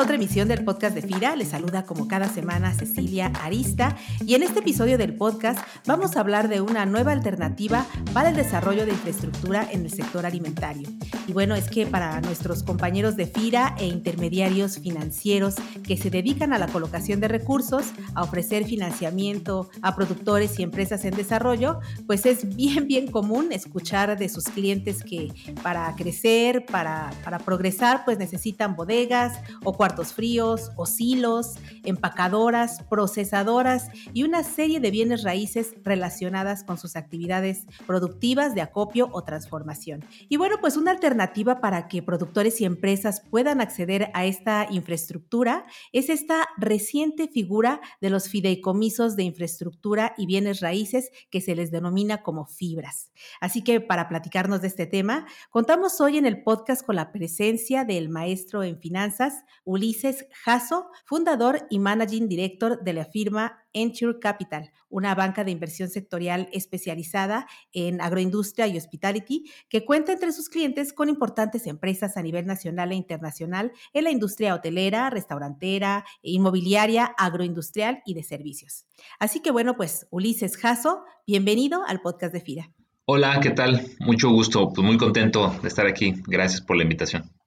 a otra emisión del podcast de FIRA. Les saluda como cada semana Cecilia Arista y en este episodio del podcast vamos a hablar de una nueva alternativa para el desarrollo de infraestructura en el sector alimentario. Y bueno, es que para nuestros compañeros de FIRA e intermediarios financieros que se dedican a la colocación de recursos, a ofrecer financiamiento a productores y empresas en desarrollo, pues es bien, bien común escuchar de sus clientes que para crecer, para, para progresar, pues necesitan bodegas, o cuartos fríos, o silos, empacadoras, procesadoras y una serie de bienes raíces relacionadas con sus actividades productivas de acopio o transformación. Y bueno, pues una alternativa para que productores y empresas puedan acceder a esta infraestructura es esta reciente figura de los fideicomisos de infraestructura y bienes raíces que se les denomina como fibras. Así que para platicarnos de este tema, contamos hoy en el podcast con la presencia del maestro en finanzas, Ulises Jasso, fundador y managing director de la firma Enture Capital, una banca de inversión sectorial especializada en agroindustria y hospitality que cuenta entre sus clientes con importantes empresas a nivel nacional e internacional en la industria hotelera, restaurantera, inmobiliaria, agroindustrial y de servicios. Así que bueno, pues Ulises Jasso, bienvenido al podcast de FIRA. Hola, ¿qué tal? Mucho gusto, pues muy contento de estar aquí. Gracias por la invitación.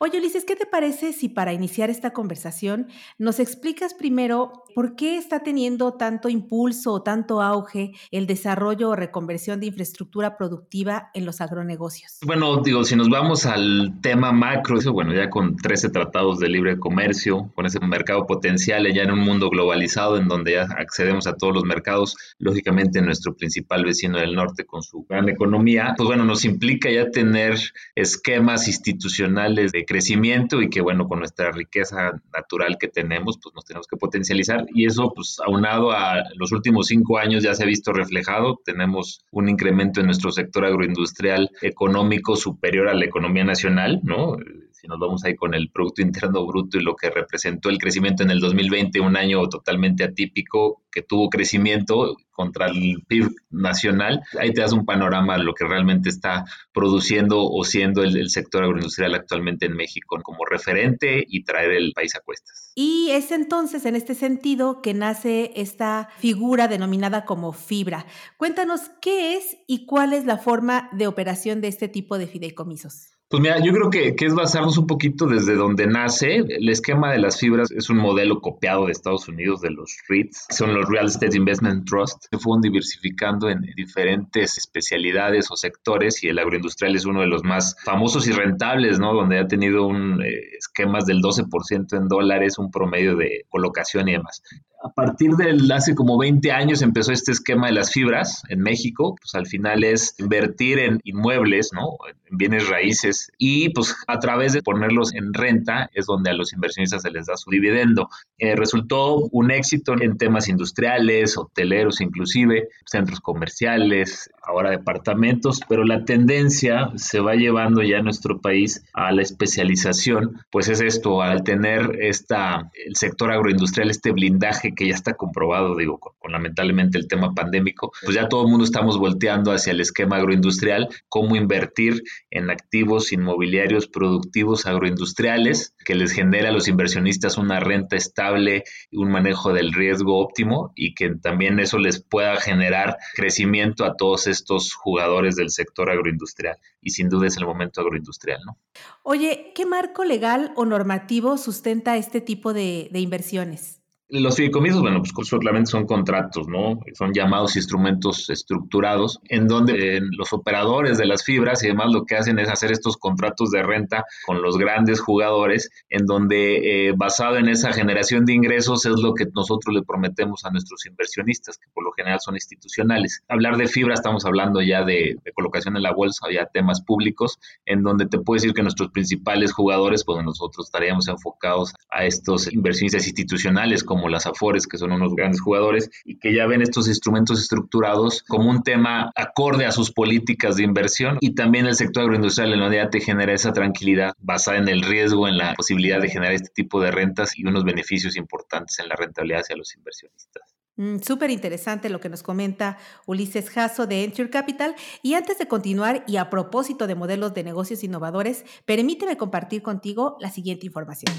Oye, Ulises, ¿qué te parece si para iniciar esta conversación nos explicas primero por qué está teniendo tanto impulso o tanto auge el desarrollo o reconversión de infraestructura productiva en los agronegocios? Bueno, digo, si nos vamos al tema macro, bueno, ya con 13 tratados de libre comercio, con ese mercado potencial, ya en un mundo globalizado en donde ya accedemos a todos los mercados, lógicamente nuestro principal vecino del norte con su gran economía, pues bueno, nos implica ya tener esquemas institucionales de crecimiento y que bueno, con nuestra riqueza natural que tenemos, pues nos tenemos que potencializar y eso pues aunado a los últimos cinco años ya se ha visto reflejado, tenemos un incremento en nuestro sector agroindustrial económico superior a la economía nacional, ¿no? Si nos vamos ahí con el Producto Interno Bruto y lo que representó el crecimiento en el 2020, un año totalmente atípico que tuvo crecimiento contra el PIB nacional, ahí te das un panorama de lo que realmente está produciendo o siendo el, sector agroindustrial actualmente en México como referente y traer el país a cuestas. Y es entonces en este sentido que nace esta figura denominada como fibra. Cuéntanos qué es y cuál es la forma de operación de este tipo de fideicomisos. Pues mira, yo creo que, es basarnos un poquito desde donde nace. El esquema de las fibras es un modelo copiado de Estados Unidos, de los REITs, son los Real Estate Investment Trust. Se fueron diversificando en diferentes especialidades o sectores y el agroindustrial es uno de los más famosos y rentables, ¿no? Donde ha tenido un eh, esquemas del 12% en dólares, un promedio de colocación y demás a partir del hace como 20 años empezó este esquema de las fibras en México, pues al final es invertir en inmuebles, ¿no? En bienes raíces y pues a través de ponerlos en renta es donde a los inversionistas se les da su dividendo. Eh, resultó un éxito en temas industriales, hoteleros inclusive, centros comerciales, ahora departamentos, pero la tendencia se va llevando ya en nuestro país a la especialización, pues es esto, al tener esta, el sector agroindustrial, este blindaje que ya está comprobado, digo, con, lamentablemente el tema pandémico, pues ya todo el mundo estamos volteando hacia el esquema agroindustrial, cómo invertir en activos inmobiliarios productivos agroindustriales que les genera a los inversionistas una renta estable un manejo del riesgo óptimo y que también eso les pueda generar crecimiento a todos estos jugadores del sector agroindustrial. Y sin duda es el momento agroindustrial, ¿no? Oye, ¿qué marco legal o normativo sustenta este tipo de inversiones? Los fideicomisos, bueno, pues solamente son contratos, ¿no? Son llamados instrumentos estructurados, en donde eh, los operadores de las fibras y demás lo que hacen es hacer estos contratos de renta con los grandes jugadores, en donde eh, basado en esa generación de ingresos es lo que nosotros le prometemos a nuestros inversionistas, que por lo general son institucionales. Hablar de fibra, estamos hablando ya de, colocación en la bolsa, ya temas públicos, en donde te puedo decir que nuestros principales jugadores, pues nosotros estaríamos enfocados a estos inversionistas institucionales, como las Afores, que son unos grandes jugadores, y que ya ven estos instrumentos estructurados como un tema acorde a sus políticas de inversión y también el sector agroindustrial en donde ya te genera esa tranquilidad basada en el riesgo, en la posibilidad de generar este tipo de rentas y unos beneficios importantes en la rentabilidad hacia los inversionistas. Mm, súper interesante lo que nos comenta Ulises Jasso de Enture Capital. Y antes de continuar y a propósito de modelos de negocios innovadores, permíteme compartir contigo la siguiente información.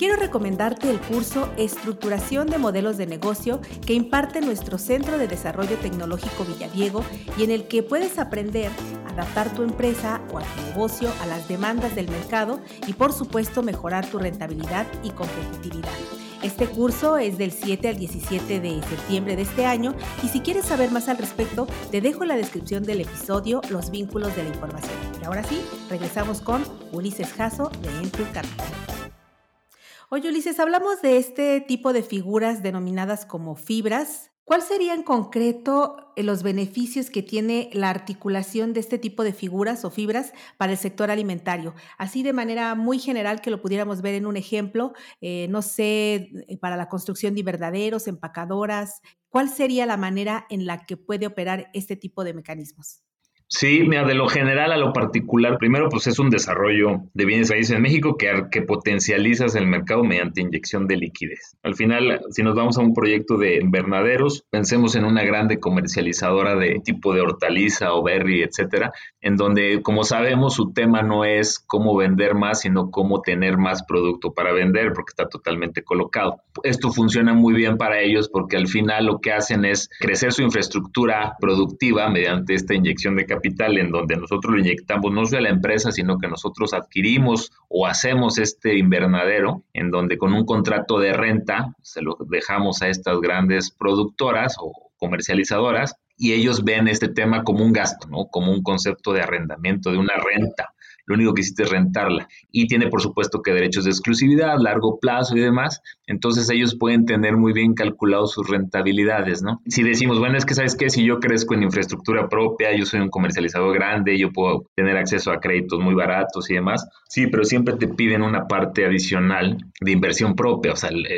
Quiero recomendarte el curso Estructuración de Modelos de Negocio que imparte nuestro Centro de Desarrollo Tecnológico Villadiego y en el que puedes aprender a adaptar tu empresa o a tu negocio a las demandas del mercado y por supuesto mejorar tu rentabilidad y competitividad. Este curso es del 7 al 17 de septiembre de este año y si quieres saber más al respecto, te dejo en la descripción del episodio los vínculos de la información. Y ahora sí, regresamos con Ulises Jasso de Entry Capital. Oye Ulises, hablamos de este tipo de figuras denominadas como fibras ¿Cuál sería en concreto eh, los beneficios que tiene la articulación de este tipo de figuras o fibras para el sector alimentario? Así de manera muy general que lo pudiéramos ver en un ejemplo, eh, no sé, eh, para la construcción de invernaderos, empacadoras, ¿cuál sería la manera en la que puede operar este tipo de mecanismos? Sí, mira, de lo general a lo particular, primero pues es un desarrollo de bienes raíces en México que, que potencializas el mercado mediante inyección de liquidez. Al final, si nos vamos a un proyecto de invernaderos, pensemos en una grande comercializadora de tipo de hortaliza o berry, etcétera, en donde, como sabemos, su tema no es cómo vender más, sino cómo tener más producto para vender, porque está totalmente colocado. Esto funciona muy bien para ellos porque al final lo que hacen es crecer su infraestructura productiva mediante esta inyección de capital capital en donde nosotros lo inyectamos no solo a la empresa, sino que nosotros adquirimos o hacemos este invernadero en donde con un contrato de renta se lo dejamos a estas grandes productoras o comercializadoras y ellos ven este tema como un gasto, ¿no? Como un concepto de arrendamiento, de una renta lo único que hiciste es rentarla. Y tiene, por supuesto, que derechos de exclusividad, largo plazo y demás. Entonces ellos pueden tener muy bien calculados sus rentabilidades, ¿no? Si decimos, bueno, es que sabes qué, si yo crezco en infraestructura propia, yo soy un comercializador grande, yo puedo tener acceso a créditos muy baratos y demás. Sí, pero siempre te piden una parte adicional de inversión propia. O sea, el,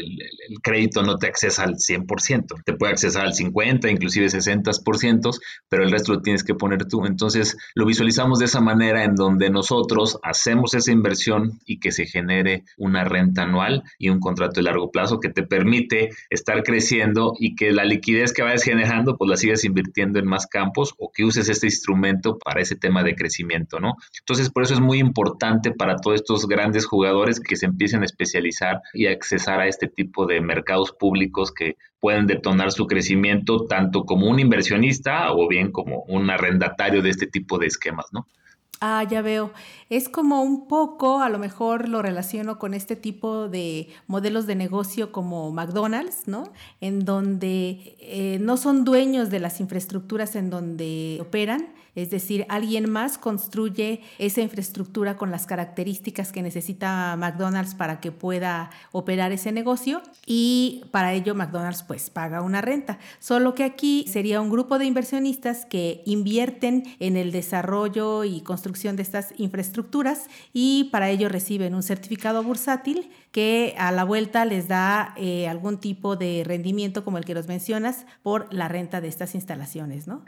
crédito no te accesa al 100%, te puede accesar al 50, inclusive 60%, pero el resto lo tienes que poner tú. Entonces lo visualizamos de esa manera en donde nosotros hacemos esa inversión y que se genere una renta anual y un contrato de largo plazo que te permite estar creciendo y que la liquidez que vayas generando pues la sigas invirtiendo en más campos o que uses este instrumento para ese tema de crecimiento, ¿no? Entonces por eso es muy importante para todos estos grandes jugadores que se empiecen a especializar y accesar a este tipo de mercados públicos que pueden detonar su crecimiento tanto como un inversionista o bien como un arrendatario de este tipo de esquemas, ¿no? Ah, ya veo. Es como un poco, a lo mejor lo relaciono con este tipo de modelos de negocio como McDonald's, ¿no? En donde eh, no son dueños de las infraestructuras en donde operan, es decir, alguien más construye esa infraestructura con las características que necesita McDonald's para que pueda operar ese negocio y para ello McDonald's pues paga una renta. Solo que aquí sería un grupo de inversionistas que invierten en el desarrollo y construcción de estas infraestructuras y para ello reciben un certificado bursátil que a la vuelta les da eh, algún tipo de rendimiento como el que los mencionas por la renta de estas instalaciones, ¿no?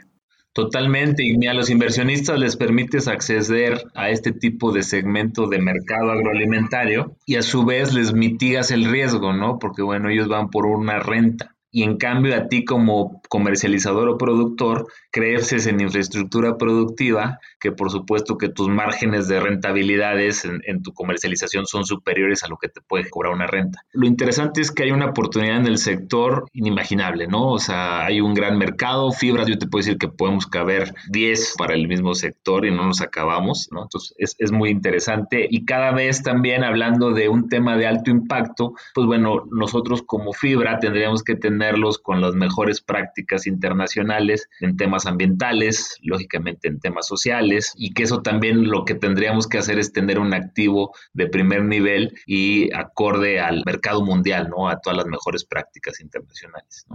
Totalmente, y a los inversionistas les permites acceder a este tipo de segmento de mercado agroalimentario y a su vez les mitigas el riesgo, ¿no? Porque bueno, ellos van por una renta y en cambio a ti como comercializador o productor creces en infraestructura productiva que por supuesto que tus márgenes de rentabilidades en, tu comercialización son superiores a lo que te puede cobrar una renta. Lo interesante es que hay una oportunidad en el sector inimaginable, ¿no? O sea, hay un gran mercado, fibras, yo te puedo decir que podemos caber 10 para el mismo sector y no nos acabamos, ¿no? Entonces es, es muy interesante y cada vez también hablando de un tema de alto impacto, pues bueno, nosotros como fibra tendríamos que tener con las mejores prácticas internacionales en temas ambientales, lógicamente en temas sociales, y que eso también lo que tendríamos que hacer es tener un activo de primer nivel y acorde al mercado mundial, ¿no? A todas las mejores prácticas internacionales,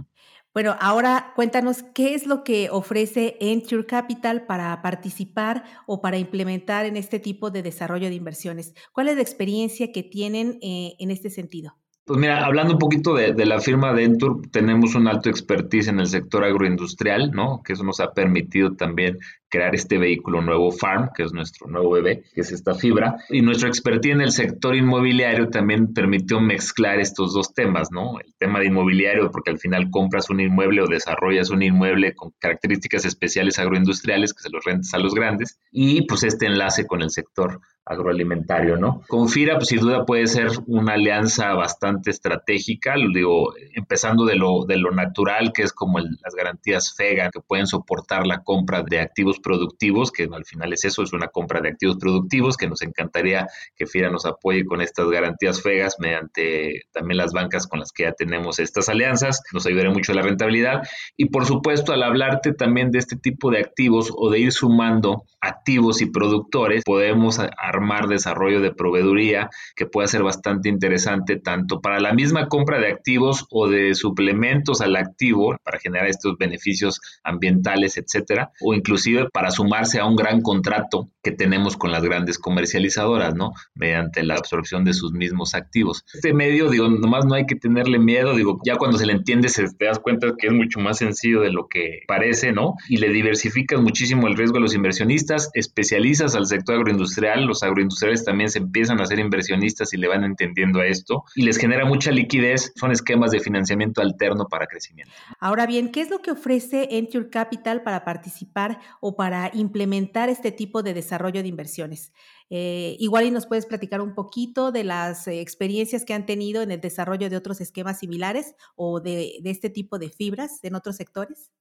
Bueno, ahora cuéntanos qué es lo que ofrece Enture Capital para participar o para implementar en este tipo de desarrollo de inversiones. ¿Cuál es la experiencia que tienen eh, en este sentido? Pues mira, hablando un poquito de, la firma de Entur, tenemos un alto expertise en el sector agroindustrial, ¿no? Que eso nos ha permitido también crear este vehículo nuevo Farm, que es nuestro nuevo bebé, que es esta fibra. Y nuestra expertise en el sector inmobiliario también permitió mezclar estos dos temas, ¿no? El tema de inmobiliario, porque al final compras un inmueble o desarrollas un inmueble con características especiales agroindustriales que se los rentas a los grandes, y pues este enlace con el sector agroalimentario, ¿no? Con FIRA, pues sin duda puede ser una alianza bastante estratégica, lo digo, empezando de lo, de lo natural, que es como las garantías FEGA, que pueden soportar la compra de activos productivos, que al final es eso, es una compra de activos productivos, que nos encantaría que FIRA nos apoye con estas garantías FEGAS mediante también las bancas con las que ya tenemos estas alianzas, nos ayudaría mucho la rentabilidad. Y por supuesto, al hablarte también de este tipo de activos o de ir sumando activos y productores, podemos armar desarrollo de proveeduría que puede ser bastante interesante tanto para la misma compra de activos o de suplementos al activo para generar estos beneficios ambientales, etcétera, o inclusive para sumarse a un gran contrato que tenemos con las grandes comercializadoras, ¿no? Mediante la absorción de sus mismos activos. Este medio, digo, nomás no hay que tenerle miedo, digo, ya cuando se le entiende se te das cuenta que es mucho más sencillo de lo que parece, ¿no? Y le diversificas muchísimo el riesgo a los inversionistas, especializas al sector agroindustrial, los agroindustriales también se empiezan a ser inversionistas y le van entendiendo a esto y les genera mucha liquidez, son esquemas de financiamiento alterno para crecimiento. Ahora bien, ¿qué es lo que ofrece Enture Capital para participar o para implementar este tipo de desarrollo de inversiones? Eh, igual y nos puedes platicar un poquito de las eh, experiencias que han tenido en el desarrollo de otros esquemas similares o de, de este tipo de fibras en otros sectores.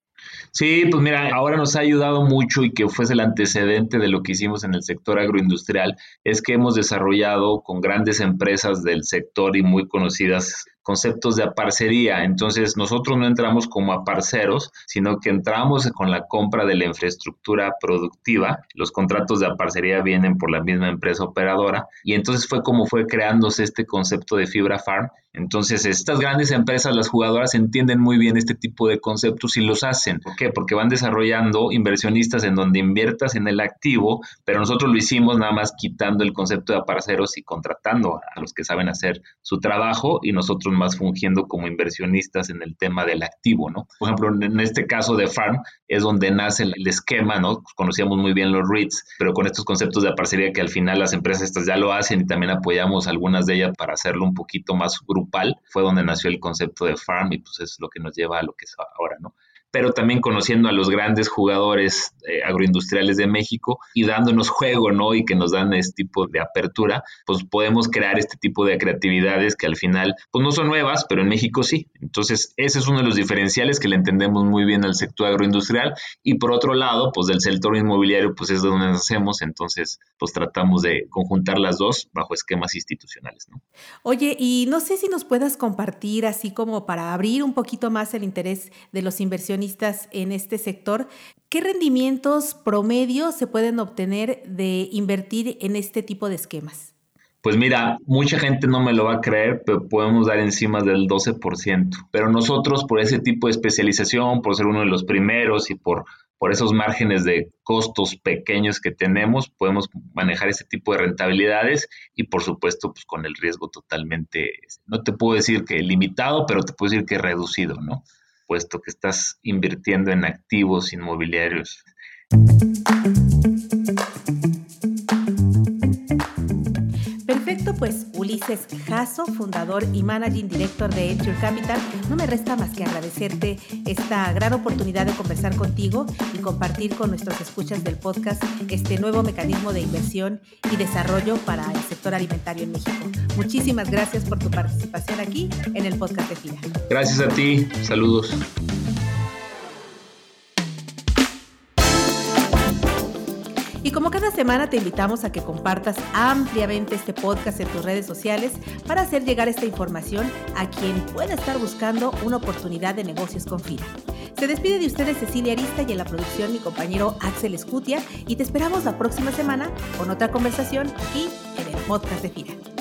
Sí, pues mira, ahora nos ha ayudado mucho y que fuese el antecedente de lo que hicimos en el sector agroindustrial, es que hemos desarrollado con grandes empresas del sector y muy conocidas conceptos de aparcería. Entonces, nosotros no entramos como aparceros, sino que entramos con la compra de la infraestructura productiva. Los contratos de aparcería vienen por la misma empresa operadora. Y entonces fue como fue creándose este concepto de fibra farm. Entonces, estas grandes empresas, las jugadoras, entienden muy bien este tipo de conceptos y los hacen. ¿Por qué? Porque van desarrollando inversionistas en donde inviertas en el activo, pero nosotros lo hicimos nada más quitando el concepto de aparceros y contratando a los que saben hacer su trabajo y nosotros más fungiendo como inversionistas en el tema del activo, ¿no? Por ejemplo, en este caso de Farm es donde nace el esquema, ¿no? Conocíamos muy bien los REITs, pero con estos conceptos de parcería que al final las empresas estas ya lo hacen y también apoyamos algunas de ellas para hacerlo un poquito más grupal, fue donde nació el concepto de Farm y pues es lo que nos lleva a lo que es ahora, ¿no? Pero también conociendo a los grandes jugadores eh, agroindustriales de México y dándonos juego, ¿no? Y que nos dan este tipo de apertura, pues podemos crear este tipo de creatividades que al final, pues no son nuevas, pero en México sí. Entonces, ese es uno de los diferenciales que le entendemos muy bien al sector agroindustrial y por otro lado, pues del sector inmobiliario, pues es de donde nacemos, entonces, pues tratamos de conjuntar las dos bajo esquemas institucionales, ¿no? Oye, y no sé si nos puedas compartir así como para abrir un poquito más el interés de los inversionistas en este sector, ¿qué rendimientos promedios se pueden obtener de invertir en este tipo de esquemas? Pues mira, mucha gente no me lo va a creer, pero podemos dar encima del 12%. Pero nosotros, por ese tipo de especialización, por ser uno de los primeros y por, por esos márgenes de costos pequeños que tenemos, podemos manejar ese tipo de rentabilidades y por supuesto, pues con el riesgo totalmente, no te puedo decir que limitado, pero te puedo decir que reducido, ¿no? Puesto que estás invirtiendo en activos inmobiliarios. Perfecto, pues Ulises Jasso, fundador y managing director de Enture Capital, no me resta más que agradecerte esta gran oportunidad de conversar contigo y compartir con nuestros escuchas del podcast este nuevo mecanismo de inversión y desarrollo para el sector alimentario en México. Muchísimas gracias por tu participación aquí en el podcast de FIRA. Gracias a ti, saludos. Y como cada semana te invitamos a que compartas ampliamente este podcast en tus redes sociales para hacer llegar esta información a quien pueda estar buscando una oportunidad de negocios con FIRA. Se despide de ustedes Cecilia Arista y en la producción mi compañero Axel Escutia y te esperamos la próxima semana con otra conversación aquí en el podcast de FIRA.